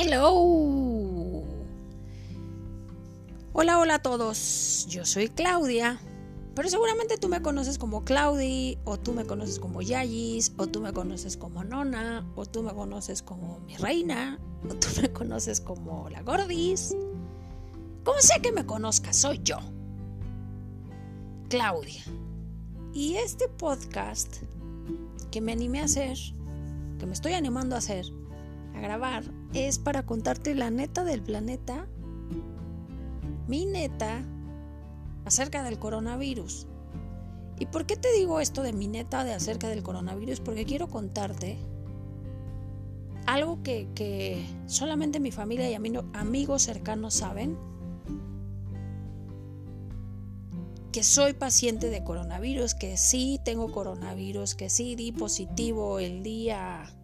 Hello. Hola, hola a todos. Yo soy Claudia. Pero seguramente tú me conoces como Claudi, o tú me conoces como Yayis, o tú me conoces como Nona, o tú me conoces como mi reina, o tú me conoces como la Gordis. Como sea que me conozcas, soy yo. Claudia. Y este podcast que me animé a hacer, que me estoy animando a hacer, a grabar, es para contarte la neta del planeta, mi neta, acerca del coronavirus. ¿Y por qué te digo esto de mi neta de acerca del coronavirus? Porque quiero contarte algo que, solamente mi familia y amigos cercanos saben. Que soy paciente de coronavirus, que sí tengo coronavirus, que sí di positivo el día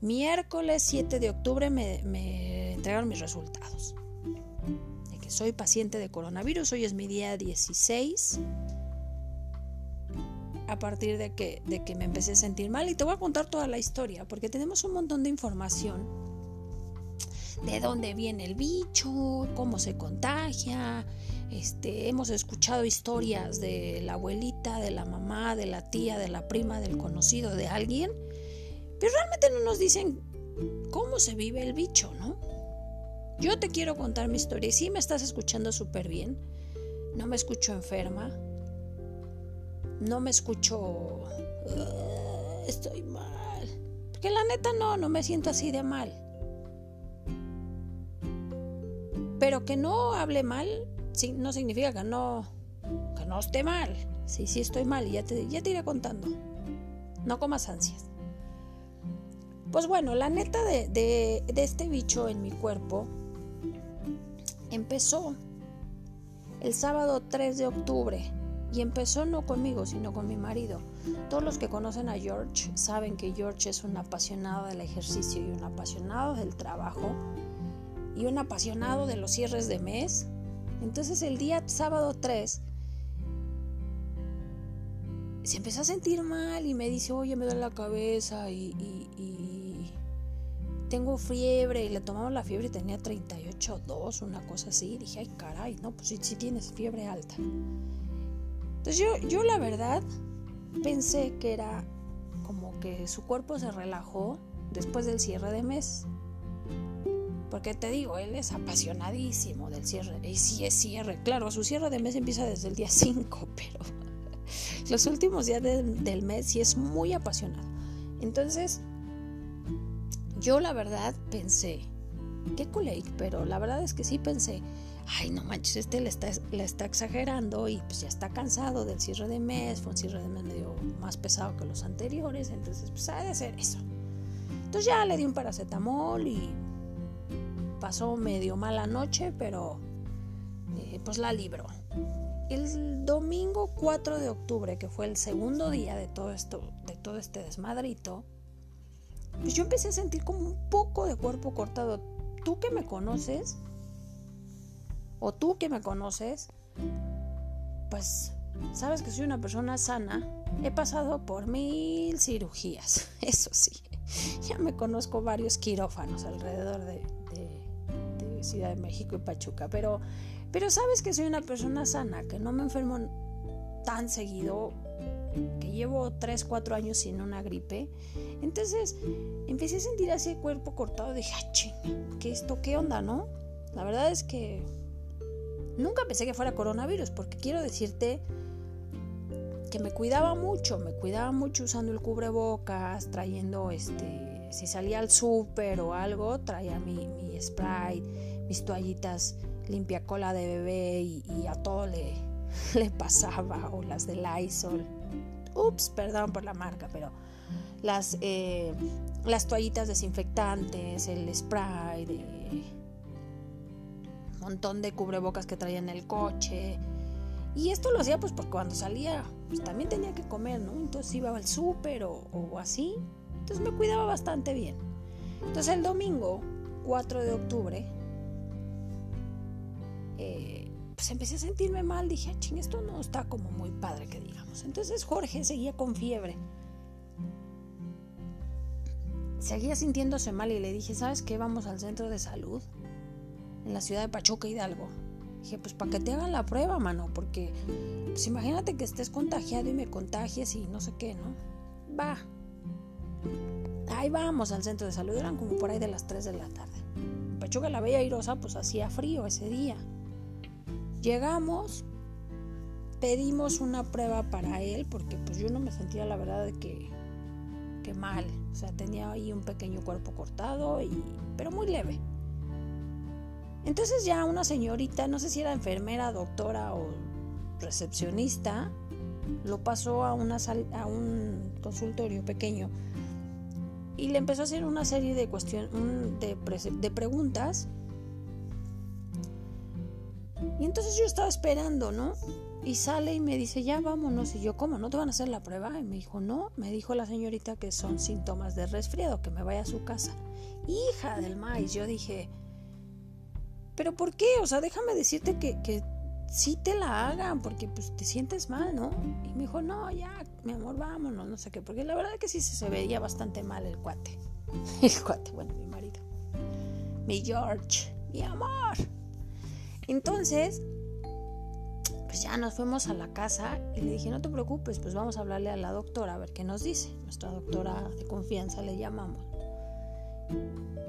miércoles 7 de octubre me, entregaron mis resultados. De que soy paciente de coronavirus, hoy es mi día 16. A partir de que, de que me empecé a sentir mal y te voy a contar toda la historia porque tenemos un montón de información de dónde viene el bicho, cómo se contagia. Este, hemos escuchado historias de la abuelita, de la mamá, de la tía, de la prima, del conocido, de alguien pero realmente no nos dicen cómo se vive el bicho, ¿no? Yo te quiero contar mi historia y sí me estás escuchando súper bien. No me escucho enferma. No me escucho... estoy mal. Porque la neta no, no me siento así de mal. Pero que no hable mal no significa que no, que no esté mal. Sí, sí estoy mal y ya te, ya te iré contando. No comas ansias. Pues bueno, la neta de, este bicho en mi cuerpo empezó el sábado 3 de octubre. Y empezó no conmigo, sino con mi marido. Todos los que conocen a George saben que George es un apasionado del ejercicio y un apasionado del trabajo y un apasionado de los cierres de mes. Entonces el día sábado 3 se empezó a sentir mal y me dice, oye, me duele la cabeza y, tengo fiebre. Y le tomamos la fiebre y tenía 38,2, una cosa así. Y dije, ay, caray, no, pues sí, tienes fiebre alta. Entonces yo, yo la verdad pensé que era como que su cuerpo se relajó después del cierre de mes. Porque te digo, él es apasionadísimo del cierre. Y sí es cierre. Claro, su cierre de mes empieza desde el día 5, pero los últimos días del mes sí es muy apasionado. Entonces, yo la verdad pensé, qué culé, pero la verdad es que sí pensé, ay no manches, este le está, le está exagerando y pues ya está cansado del cierre de mes, fue un cierre de mes medio más pesado que los anteriores, entonces pues ha de ser eso. Entonces ya le di un paracetamol y pasó medio mala noche, pero eh, pues la libró. El domingo 4 de octubre, que fue el segundo día de todo esto, de todo este desmadrito, pues yo empecé a sentir como un poco de cuerpo cortado. Tú que me conoces, o tú que me conoces, pues sabes que soy una persona sana. He pasado por mil cirugías, eso sí. Ya me conozco varios quirófanos alrededor de, de Ciudad de México y Pachuca, pero pero sabes que soy una persona sana, que no me enfermo tan seguido, que llevo 3, 4 años sin una gripe. Entonces empecé a sentir así el cuerpo cortado. Dije, ah, ching, ¿qué esto? ¿Qué onda, no? La verdad es que nunca pensé que fuera coronavirus, porque quiero decirte que me cuidaba mucho, me cuidaba mucho usando el cubrebocas, trayendo este, si salía al súper o algo, traía mi, mi spray, mis toallitas limpia cola de bebé y, a todo le, le pasaba, o las de Lysol. Ups, perdón por la marca, pero las, eh, las toallitas desinfectantes, el spray, de un montón de cubrebocas que traía en el coche. Y esto lo hacía pues porque cuando salía pues, también tenía que comer, ¿no? Entonces iba al súper o, o así. Entonces me cuidaba bastante bien. Entonces el domingo 4 de octubre eh, pues empecé a sentirme mal, dije, ah, ching, esto no está como muy padre que digamos. Entonces Jorge seguía con fiebre. seguía sintiéndose mal y le dije, ¿sabes qué? Vamos al centro de salud en la ciudad de Pachuca Hidalgo. Dije, pues para que te hagan la prueba, mano, porque pues imagínate que estés contagiado y me contagies y no sé qué, ¿no? Va. Ahí vamos al centro de salud, eran como por ahí de las 3 de la tarde. Pachuca la Bella Irosa, pues hacía frío ese día. Llegamos, pedimos una prueba para él, porque pues yo no me sentía la verdad de que, que mal. O sea, tenía ahí un pequeño cuerpo cortado, y, pero muy leve. Entonces ya una señorita, no sé si era enfermera, doctora o recepcionista, lo pasó a, una a un consultorio pequeño y le empezó a hacer una serie de, cuestiones, de, de preguntas. Y entonces yo estaba esperando, ¿no? Y sale y me dice, ya vámonos. Y yo, ¿cómo? ¿No te van a hacer la prueba? Y me dijo, no. Me dijo la señorita que son síntomas de resfriado, que me vaya a su casa. Hija del maíz, yo dije, ¿pero por qué? O sea, déjame decirte que, que sí te la hagan, porque pues te sientes mal, ¿no? Y me dijo, no, ya, mi amor, vámonos, no sé qué, porque la verdad que sí se veía bastante mal el cuate. El cuate, bueno, mi marido. Mi George, mi amor. Entonces, pues ya nos fuimos a la casa y le dije, no te preocupes, pues vamos a hablarle a la doctora a ver qué nos dice. Nuestra doctora de confianza le llamamos.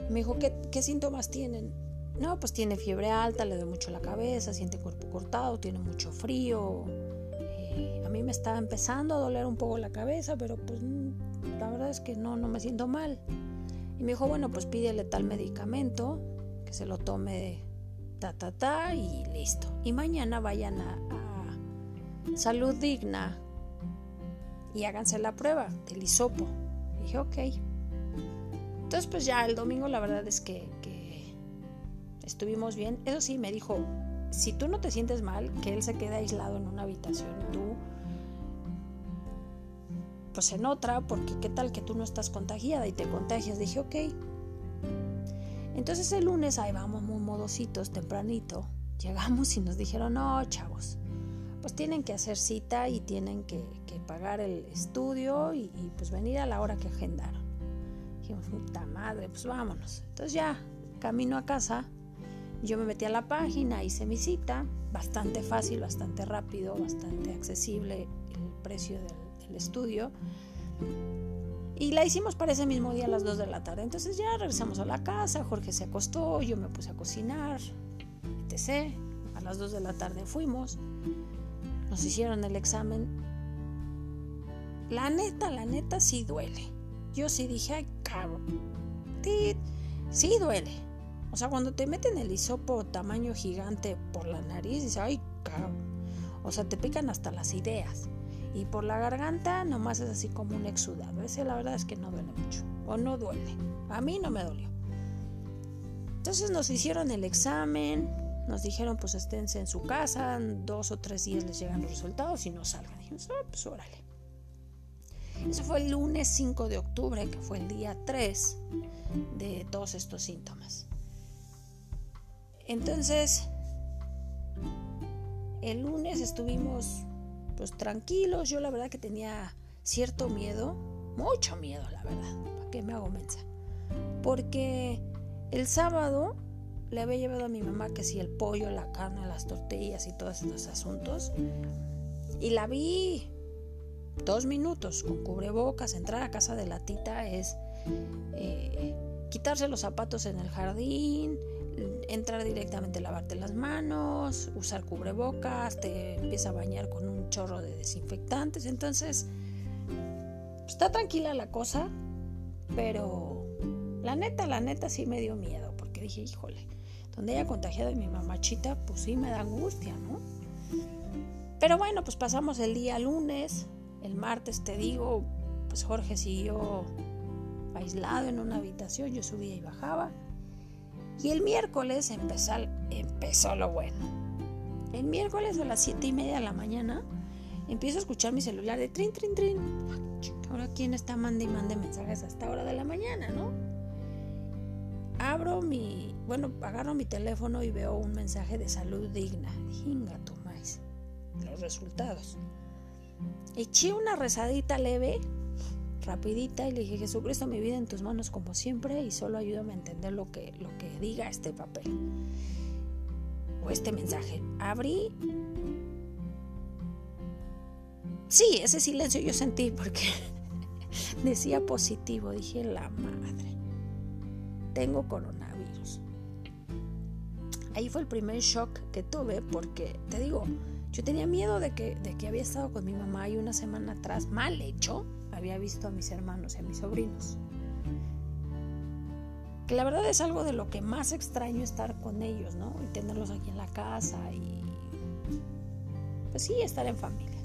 Me dijo, ¿qué, síntomas tienen? No, pues tiene fiebre alta, le duele mucho la cabeza, siente cuerpo cortado, tiene mucho frío. Eh, a mí me está empezando a doler un poco la cabeza, pero pues la verdad es que no, no me siento mal. Y me dijo, bueno, pues pídele tal medicamento, que se lo tome ta, ta, ta y listo. Y mañana vayan a, Salud Digna y háganse la prueba del hisopo. dije, ok. Entonces pues ya el domingo la verdad es que estuvimos bien. Eso sí, me dijo, si tú no te sientes mal, que él se quede aislado en una habitación y tú, pues en otra, porque qué tal que tú no estás contagiada y te contagias. Dije, ok. Entonces el lunes ahí vamos muy tempranito. Llegamos y nos dijeron, no, chavos, pues tienen que hacer cita y tienen que, pagar el estudio y, y, pues venir a la hora que agendaron. Dijimos, puta madre, pues vámonos. Entonces ya, camino a casa, yo me metí a la página, hice mi cita, bastante fácil, bastante rápido, bastante accesible el precio del, estudio. Y la hicimos para ese mismo día a las 2 de la tarde. Entonces ya regresamos a la casa, Jorge se acostó, yo me puse a cocinar, etc. A las 2 de la tarde fuimos, nos hicieron el examen. La neta, la neta sí duele. Yo sí dije, ay, cabrón. Sí duele. O sea, cuando te meten el hisopo tamaño gigante por la nariz, dices, ay, cabrón. O sea, te pican hasta las ideas. Y por la garganta nomás es así como un exudado. Ese la verdad es que no duele mucho. O no duele. A mí no me dolió. Entonces nos hicieron el examen. Nos dijeron, pues esténse en su casa. Dos o tres días les llegan los resultados y no salgan. Dijimos, ah, pues órale. Eso fue el lunes 5 de octubre, que fue el día 3 de todos estos síntomas. Entonces, el lunes estuvimos pues tranquilos. Yo la verdad que tenía cierto miedo, mucho miedo, la verdad. ¿Para qué me hago mensa? Porque el sábado le había llevado a mi mamá que si el pollo, la carne, las tortillas y todos estos asuntos. Y la vi dos minutos con cubrebocas. Entrar a casa de la tita es eh, quitarse los zapatos en el jardín, entrar directamente a lavarte las manos, usar cubrebocas, te empieza a bañar con un chorro de desinfectantes. Entonces, está tranquila la cosa, pero la neta, la neta sí me dio miedo, porque dije, híjole, donde haya contagiado a mi mamachita, pues sí me da angustia, ¿no? Pero bueno, pues pasamos el día lunes, el martes te digo, pues Jorge siguió aislado en una habitación, yo subía y bajaba. Y el miércoles empezó, empezó lo bueno. El miércoles a las 7 y media de la mañana empiezo a escuchar mi celular de trin, trin, trin. Ahora, ¿quién está mande y mande mensajes a esta hora de la mañana, no? Abro mi, bueno, agarro mi teléfono y veo un mensaje de salud digna. Jinga, tomáis los resultados. Eché una rezadita leve, rapidita y le dije, Jesucristo, mi vida en tus manos como siempre y solo ayúdame a entender lo que, lo que diga este papel o este mensaje. Abrí. Sí, ese silencio yo sentí porque decía positivo. Dije, la madre, tengo coronavirus. Ahí fue el primer shock que tuve porque, te digo, yo tenía miedo de que, de que había estado con mi mamá y una semana atrás, mal hecho, había visto a mis hermanos y a mis sobrinos. Que la verdad es algo de lo que más extraño estar con ellos, ¿no? Y tenerlos aquí en la casa y... Pues sí, estar en familia.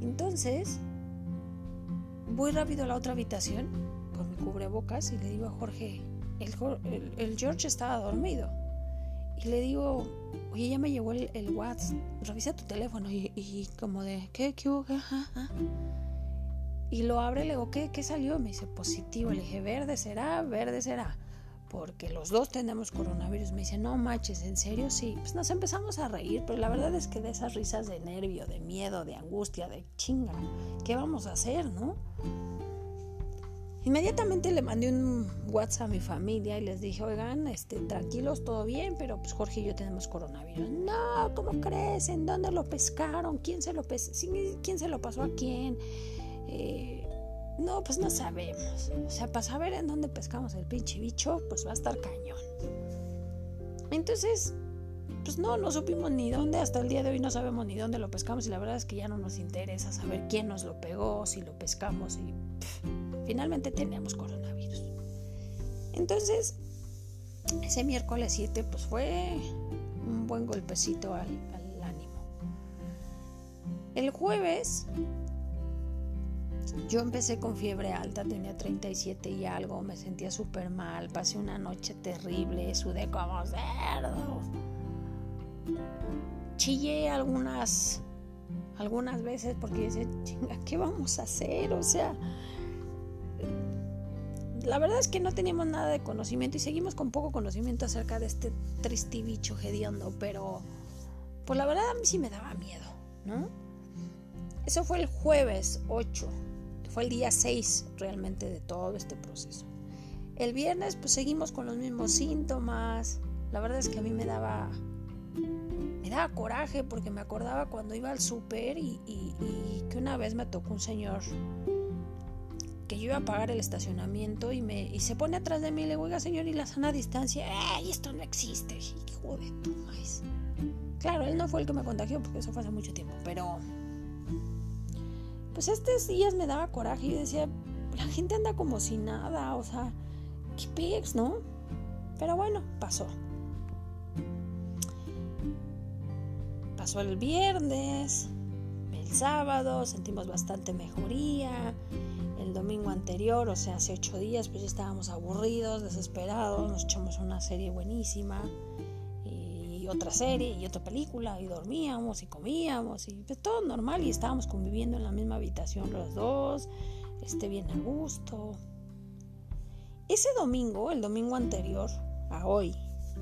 Entonces, voy rápido a la otra habitación con mi cubrebocas y le digo a Jorge, el, el George estaba dormido. Y le digo, oye, ya me llegó el, el WhatsApp, revisa tu teléfono. Y, como de, ¿qué? ¿Qué hubo? Y lo abre le digo, ¿qué, ¿qué salió? Me dice, positivo. Le dije, verde será, verde será. Porque los dos tenemos coronavirus. Me dice, no manches, ¿en serio? Sí. Pues nos empezamos a reír, pero la verdad es que de esas risas de nervio, de miedo, de angustia, de chinga, ¿qué vamos a hacer, no? Inmediatamente le mandé un WhatsApp a mi familia y les dije, oigan, este, tranquilos, todo bien, pero pues Jorge y yo tenemos coronavirus. No, ¿cómo crees? ¿En dónde lo pescaron? ¿Quién se lo, ¿Quién se lo pasó a quién? Eh, no, pues no sabemos. O sea, para saber en dónde pescamos el pinche bicho, pues va a estar cañón. Entonces, pues no, no supimos ni dónde, hasta el día de hoy no sabemos ni dónde lo pescamos y la verdad es que ya no nos interesa saber quién nos lo pegó, si lo pescamos y finalmente teníamos coronavirus. Entonces, ese miércoles 7 pues fue un buen golpecito al ánimo. El jueves yo empecé con fiebre alta, tenía 37 y algo, me sentía súper mal, pasé una noche terrible, sudé como cerdo. Chillé algunas algunas veces porque decía, chinga, ¿qué vamos a hacer? O sea, la verdad es que no teníamos nada de conocimiento y seguimos con poco conocimiento acerca de este triste bicho hediondo, pero pues la verdad a mí sí me daba miedo, ¿no? Eso fue el jueves 8, que el día 6 realmente de todo este proceso. El viernes pues seguimos con los mismos síntomas. La verdad es que a mí me daba me daba coraje porque me acordaba cuando iba al súper y, que una vez me tocó un señor que yo iba a pagar el estacionamiento y me y se pone atrás de mí y le digo, oiga señor, y la sana distancia, ¡ay, esto no existe! Tu maíz. Claro, él no fue el que me contagió porque eso fue hace mucho tiempo, pero pues estos días me daba coraje y decía, la gente anda como si nada, o sea, qué pex, ¿no? Pero bueno, pasó. Pasó el viernes, el sábado, sentimos bastante mejoría el domingo anterior, o sea, hace ocho días, pues estábamos aburridos, desesperados, nos echamos una serie buenísima otra serie y otra película y dormíamos y comíamos y pues, todo normal y estábamos conviviendo en la misma habitación los dos, este bien a gusto. Ese domingo, el domingo anterior a hoy,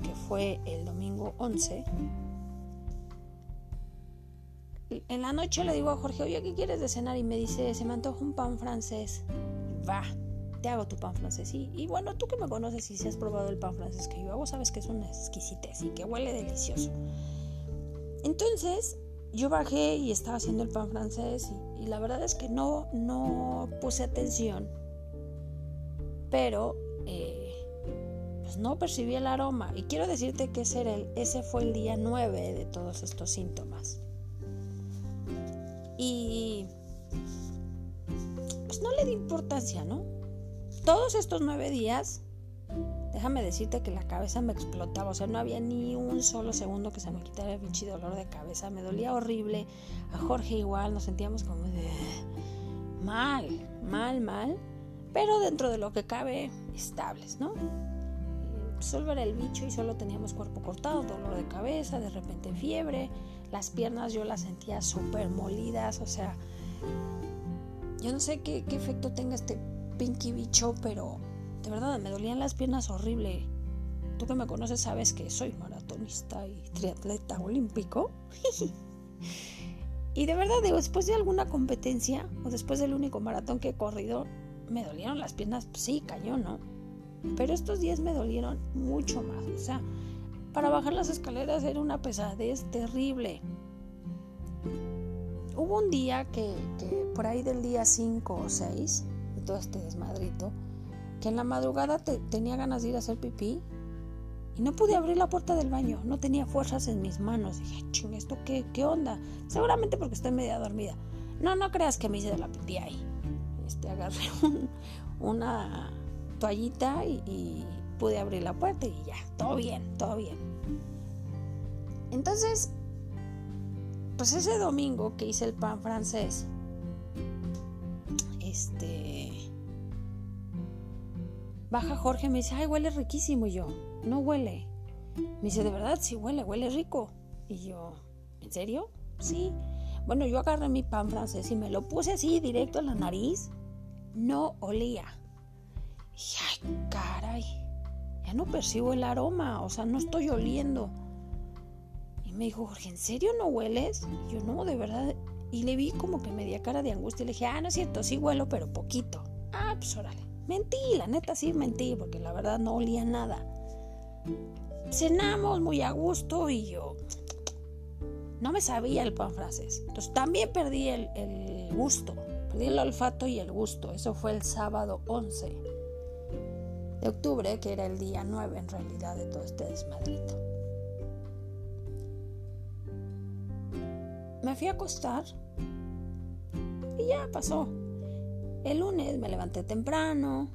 que fue el domingo 11, en la noche le digo a Jorge, oye, ¿qué quieres de cenar? Y me dice, se me antoja un pan francés. Va, hago tu pan francés. Y, bueno, tú que me conoces y si has probado el pan francés que yo hago, sabes que es una exquisitez y que huele delicioso. Entonces, yo bajé y estaba haciendo el pan francés y, la verdad es que no, no puse atención. Pero... Eh, pues no percibí el aroma. Y quiero decirte que ese, el, ese fue el día 9 de todos estos síntomas. Y pues no le di importancia, ¿no? Todos estos nueve días, déjame decirte que la cabeza me explotaba, o sea, no había ni un solo segundo que se me quitara el pinche dolor de cabeza, me dolía horrible, a Jorge igual, nos sentíamos como de mal, mal, mal, pero dentro de lo que cabe, estables, ¿no? Solo era el bicho y solo teníamos cuerpo cortado, dolor de cabeza, de repente fiebre, las piernas yo las sentía súper molidas, o sea, yo no sé qué, efecto tenga este pinky bicho, pero de verdad me dolían las piernas horrible. Tú que me conoces sabes que soy maratonista y triatleta olímpico. y de verdad, digo, después de alguna competencia o después del único maratón que he corrido, me dolieron las piernas, pues sí, cayó, ¿no? Pero estos días me dolieron mucho más. O sea, para bajar las escaleras era una pesadez terrible. Hubo un día que, por ahí del día 5 o 6, de todo este desmadrito, que en la madrugada tenía ganas de ir a hacer pipí y no pude abrir la puerta del baño. No tenía fuerzas en mis manos. Dije, ching, ¿esto qué, qué onda? Seguramente porque estoy media dormida. No, no creas que me hice de la pipí ahí. Este, agarré una toallita y, pude abrir la puerta y ya, todo bien, todo bien. Entonces, pues ese domingo que hice el pan francés, este, baja Jorge, me dice, ay, huele riquísimo. Y yo, no huele. Me dice, de verdad, sí huele, huele rico. Y yo, ¿en serio? Sí. Bueno, yo agarré mi pan francés y me lo puse así directo en la nariz. No olía. Y ay, caray, ya no percibo el aroma, o sea, no estoy oliendo. Y me dijo, Jorge, ¿en serio no hueles? Y yo, no, de verdad. Y le vi como que media cara de angustia. Y le dije, ah, no es cierto, sí huelo, pero poquito. Ah, pues órale. Mentí, la neta sí mentí, porque la verdad no olía nada. Cenamos muy a gusto y yo no me sabía el pan francés. Entonces también perdí el, el gusto, perdí el olfato y el gusto. Eso fue el sábado 11 de octubre, que era el día 9 en realidad de todo este desmadrito. Me fui a acostar y ya pasó. El lunes me levanté temprano,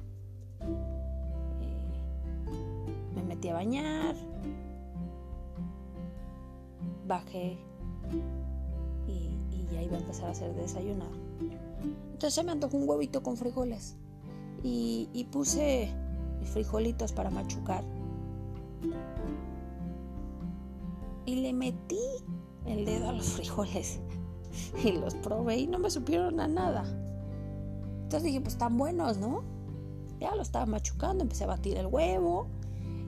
eh, me metí a bañar, bajé y, ya iba a empezar a hacer desayunar. Entonces se me antojó un huevito con frijoles y, y puse frijolitos para machucar. Y le metí el dedo a los frijoles y los probé y no me supieron a nada. Entonces dije, pues están buenos, ¿no? Ya lo estaba machucando, empecé a batir el huevo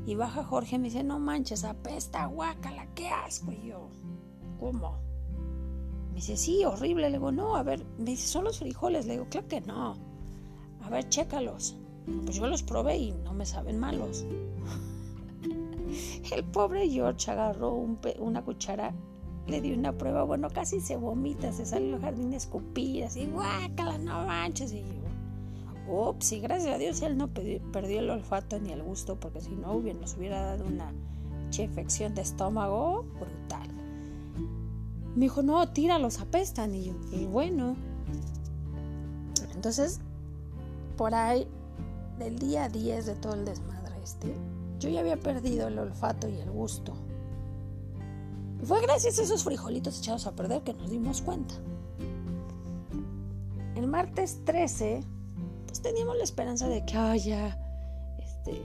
y baja Jorge y me dice, no manches, apesta, guácala, qué asco. Y yo, ¿cómo? Me dice, sí, horrible. Le digo, no, a ver, me dice, son los frijoles. Le digo, claro que no. A ver, chécalos. Pues yo los probé y no me saben malos. El pobre George agarró una cuchara, le dio una prueba, bueno, casi se vomita, se salió al jardín a escupir, así, guácala, no manches. Y yo, ups, y gracias a Dios él no perdió el olfato ni el gusto, porque si no hubiera, nos hubiera dado una infección de estómago brutal. Me dijo, no, tíralos, apestan. Y yo, y bueno. Entonces, por ahí del día 10 de todo el desmadre este, yo ya había perdido el olfato y el gusto. Fue gracias a esos frijolitos echados a perder que nos dimos cuenta. El martes 13, pues teníamos la esperanza de que, haya este,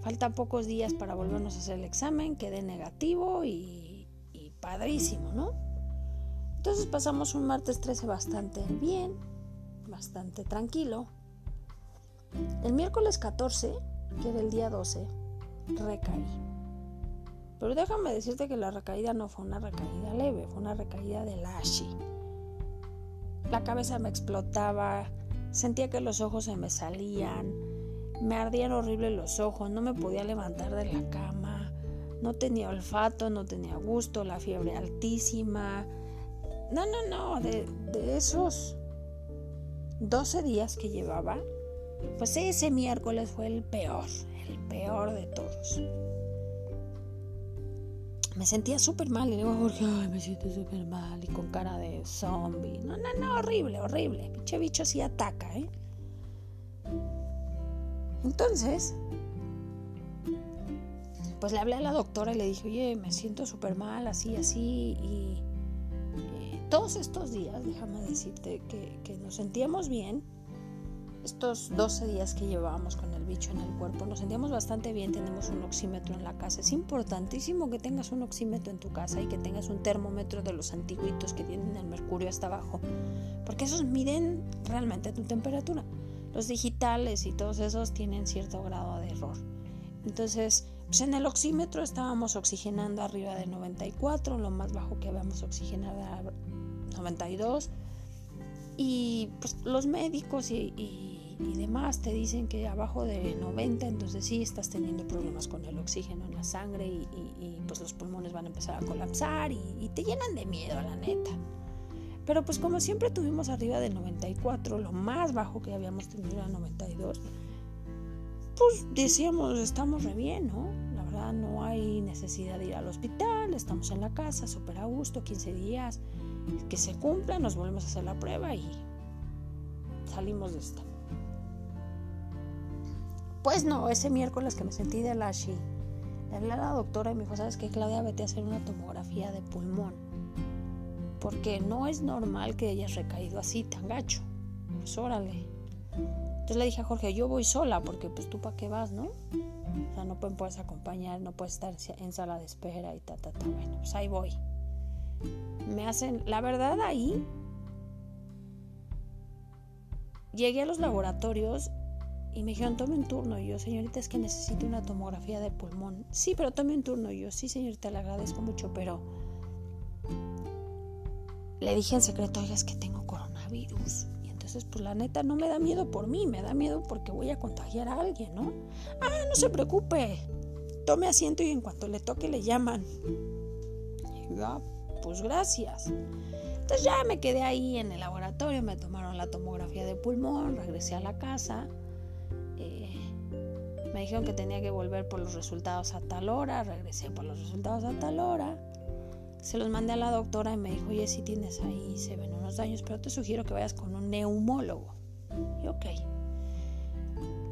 faltan pocos días para volvernos a hacer el examen, quede negativo y, y padrísimo, ¿no? Entonces pasamos un martes 13 bastante bien, bastante tranquilo. El miércoles 14, que era el día 12, recaí. Pero déjame decirte que la recaída no fue una recaída leve, fue una recaída de lashi. La cabeza me explotaba, sentía que los ojos se me salían, me ardían horrible los ojos, no me podía levantar de la cama, no tenía olfato, no tenía gusto, la fiebre altísima. No, no, no, de, de esos 12 días que llevaba, pues ese miércoles fue el peor, el peor de todos. Me sentía súper mal y digo Jorge, ay, me siento súper mal y con cara de zombie. No, no, no, horrible, horrible. Pinche bicho sí ataca, ¿eh? Entonces, pues le hablé a la doctora y le dije, oye, me siento súper mal, así, así. Y eh, todos estos días, déjame decirte que, que nos sentíamos bien estos 12 días que llevábamos con el bicho en el cuerpo, nos sentíamos bastante bien, tenemos un oxímetro en la casa. Es importantísimo que tengas un oxímetro en tu casa y que tengas un termómetro de los antiguitos que tienen el mercurio hasta abajo, porque esos miden realmente tu temperatura. Los digitales y todos esos tienen cierto grado de error. Entonces, pues en el oxímetro estábamos oxigenando arriba de 94, lo más bajo que habíamos oxigenado era 92. Y pues los médicos y demás te dicen que abajo de 90, entonces sí estás teniendo problemas con el oxígeno en la sangre y, pues los pulmones van a empezar a colapsar y, y te llenan de miedo, la neta. Pero pues como siempre tuvimos arriba del 94, lo más bajo que habíamos tenido era 92, pues decíamos, estamos re bien, ¿no? La verdad no hay necesidad de ir al hospital, estamos en la casa, súper a gusto, 15 días, que se cumpla, nos volvemos a hacer la prueba y salimos de esto. Pues no, ese miércoles que me sentí de Lashi, le hablé a la doctora y me dijo, ¿sabes qué, Claudia? Vete a hacer una tomografía de pulmón. Porque no es normal que hayas recaído así, tan gacho. Pues órale. Entonces le dije a Jorge, yo voy sola, porque pues tú para qué vas, ¿no? O sea, no puedes acompañar, no puedes estar en sala de espera y ta, ta, ta. Bueno, pues ahí voy. Me hacen, la verdad ahí, llegué a los laboratorios y me dijeron, tome un turno. Y yo, señorita, es que necesito una tomografía de pulmón. Sí, pero tome un turno. Y yo, sí, señorita, le agradezco mucho, pero le dije en secreto, oiga, es que tengo coronavirus. Y entonces, pues la neta, no me da miedo por mí, me da miedo porque voy a contagiar a alguien, ¿no? Ah, no se preocupe. Tome asiento y en cuanto le toque le llaman. Y yo, ah, pues gracias. Entonces ya me quedé ahí en el laboratorio, me tomaron la tomografía de pulmón, regresé a la casa me dijeron que tenía que volver por los resultados a tal hora, regresé por los resultados a tal hora. Se los mandé a la doctora y me dijo, oye, si tienes ahí, se ven unos daños, pero te sugiero que vayas con un neumólogo. Y ok.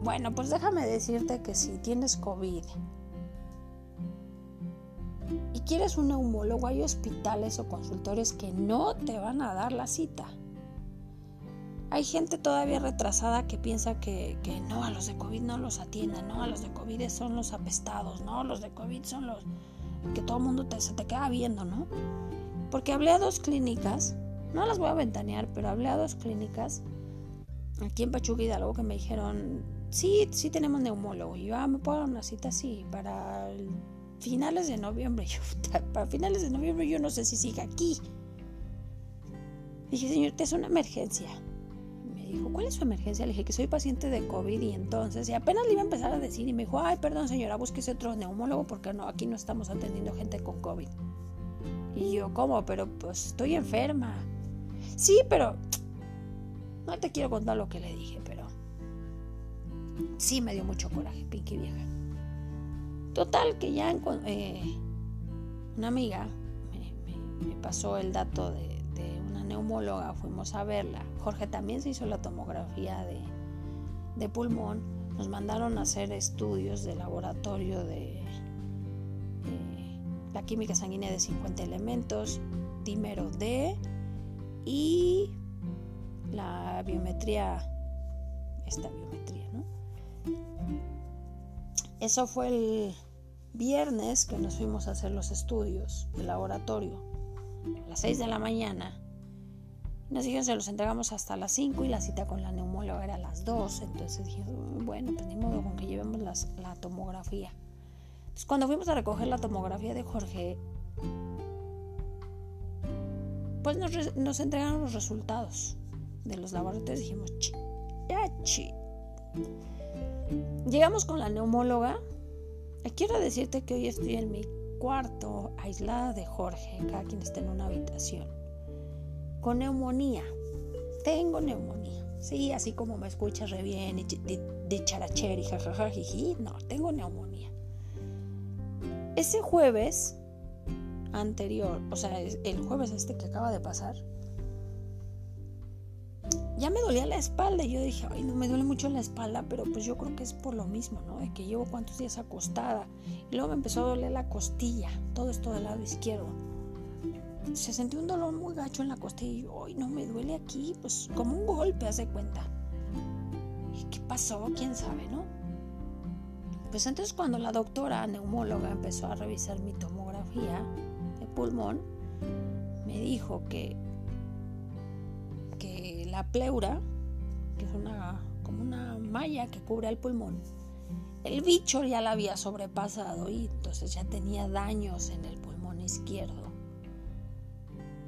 Bueno, pues déjame decirte que si tienes COVID y quieres un neumólogo, hay hospitales o consultorios que no te van a dar la cita. Hay gente todavía retrasada que piensa que, no, a los de COVID no los atiendan, no, a los de COVID son los apestados, no, los de COVID son los que todo el mundo te, se te queda viendo, ¿no? Porque hablé a dos clínicas, no las voy a ventanear, pero hablé a dos clínicas aquí en Pachuca Hidalgo que me dijeron, sí, sí tenemos neumólogo. Y yo, ah, me puedo dar una cita, sí, para finales de noviembre. para finales de noviembre yo no sé si sigue aquí. Dije, señor, es una emergencia dijo, ¿cuál es su emergencia? Le dije que soy paciente de COVID y entonces, y apenas le iba a empezar a decir y me dijo, ay, perdón señora, búsquese otro neumólogo porque no, aquí no estamos atendiendo gente con COVID. Y yo, ¿cómo? Pero pues estoy enferma. Sí, pero no te quiero contar lo que le dije, pero sí me dio mucho coraje, Pinky vieja. Total, que ya eh, una amiga me pasó el dato de, fuimos a verla. Jorge también se hizo la tomografía de, pulmón. Nos mandaron a hacer estudios de laboratorio de la química sanguínea de 50 elementos, dímero D y la biometría, esta biometría, ¿no? Eso fue el viernes que nos fuimos a hacer los estudios de laboratorio. A las 6 de la mañana nos dijeron se los entregamos hasta las 5 y la cita con la neumóloga era a las 2. Entonces dije, bueno, pues modo con que llevemos la tomografía. Entonces cuando fuimos a recoger la tomografía de Jorge, pues nos, entregaron los resultados de los laboratorios. Dijimos, chi. Llegamos con la neumóloga. Quiero decirte que hoy estoy en mi cuarto, aislada de Jorge, cada quien está en una habitación con neumonía. Tengo neumonía. Sí, así como me escuchas re bien y de, characher y jajaja, no, tengo neumonía. Ese jueves anterior, o sea, el jueves este que acaba de pasar, ya me dolía la espalda y yo dije, ay, no me duele mucho la espalda, pero pues yo creo que es por lo mismo, ¿no? De que llevo cuántos días acostada. Y luego me empezó a doler la costilla, todo esto del lado izquierdo se sentía un dolor muy gacho en la costilla y hoy no me duele aquí, pues como un golpe, hace cuenta. ¿Y qué pasó? ¿Quién sabe, no? Pues entonces cuando la doctora neumóloga empezó a revisar mi tomografía de pulmón, me dijo que, que la pleura, que es una, como una malla que cubre el pulmón, el bicho ya la había sobrepasado y entonces ya tenía daños en el pulmón izquierdo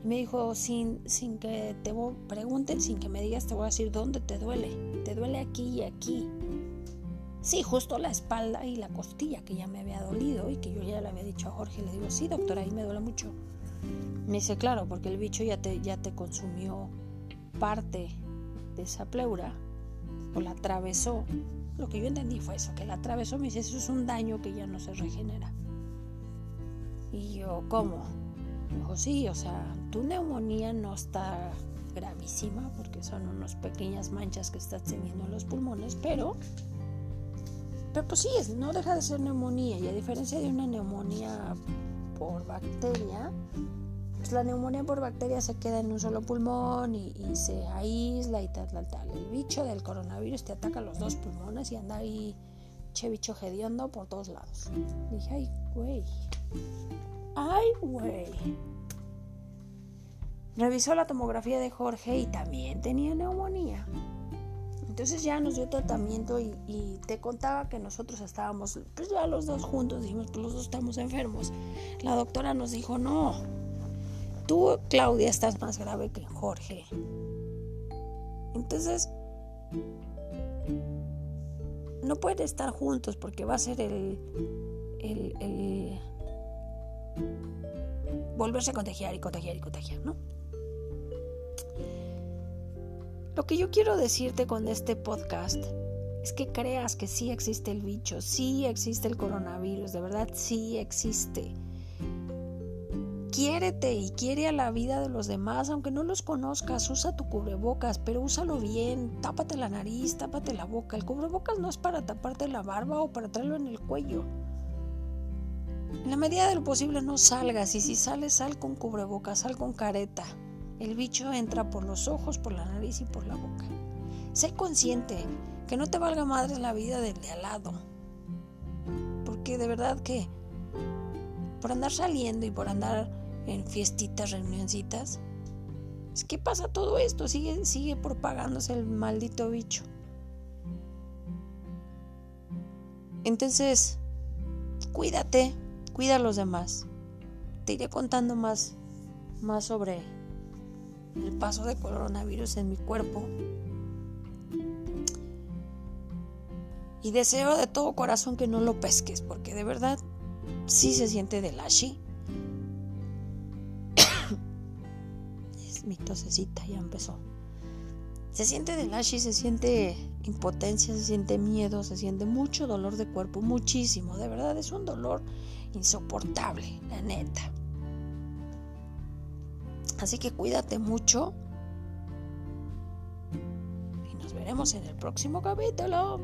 Y me dijo, sin, sin que te pregunten, sin que me digas, te voy a decir dónde te duele. Te duele aquí y aquí. Sí, justo la espalda y la costilla que ya me había dolido y que yo ya le había dicho a Jorge. Le digo, sí, doctora, ahí me duele mucho. Me dice, claro, porque el bicho ya te, ya te consumió parte de esa pleura o la atravesó. Lo que yo entendí fue eso, que la atravesó. Me dice, eso es un daño que ya no se regenera. Y yo, ¿cómo? Dijo, sí, o sea, tu neumonía no está gravísima porque son unas pequeñas manchas que estás teniendo en los pulmones, pero, pero pues sí, no deja de ser neumonía y a diferencia de una neumonía por bacteria, pues la neumonía por bacteria se queda en un solo pulmón y, se aísla y tal, tal, tal. El bicho del coronavirus te ataca los dos pulmones y anda ahí che bicho por todos lados. dije, ay, güey. Ay, güey. Revisó la tomografía de Jorge y también tenía neumonía. Entonces ya nos dio tratamiento y, te contaba que nosotros estábamos, pues ya los dos juntos, dijimos, pues los dos estamos enfermos. La doctora nos dijo, no, tú, Claudia, estás más grave que Jorge. Entonces, no pueden estar juntos porque va a ser el, el, el volverse a contagiar y contagiar y contagiar, ¿no? Lo que yo quiero decirte con este podcast es que creas que sí existe el bicho, sí existe el coronavirus, de verdad sí existe. Quiérete y quiere a la vida de los demás, aunque no los conozcas, usa tu cubrebocas, pero úsalo bien, tápate la nariz, tápate la boca. El cubrebocas no es para taparte la barba o para traerlo en el cuello. En la medida de lo posible no salgas y si sales sal con cubrebocas, sal con careta. El bicho entra por los ojos, por la nariz y por la boca. Sé consciente que no te valga madre la vida del de al lado. Porque de verdad que por andar saliendo y por andar en fiestitas, reunioncitas, que pasa todo esto, sigue, sigue propagándose el maldito bicho. Entonces, cuídate, cuida a los demás. Te iré contando más, más sobre el paso de coronavirus en mi cuerpo. Y deseo de todo corazón que no lo pesques, porque de verdad sí se siente del ashi. es mi tosecita, ya empezó. Se siente del ashi, se siente impotencia, se siente miedo, se siente mucho dolor de cuerpo, muchísimo. De verdad es un dolor insoportable, la neta. Así que cuídate mucho. Y nos veremos en el próximo capítulo.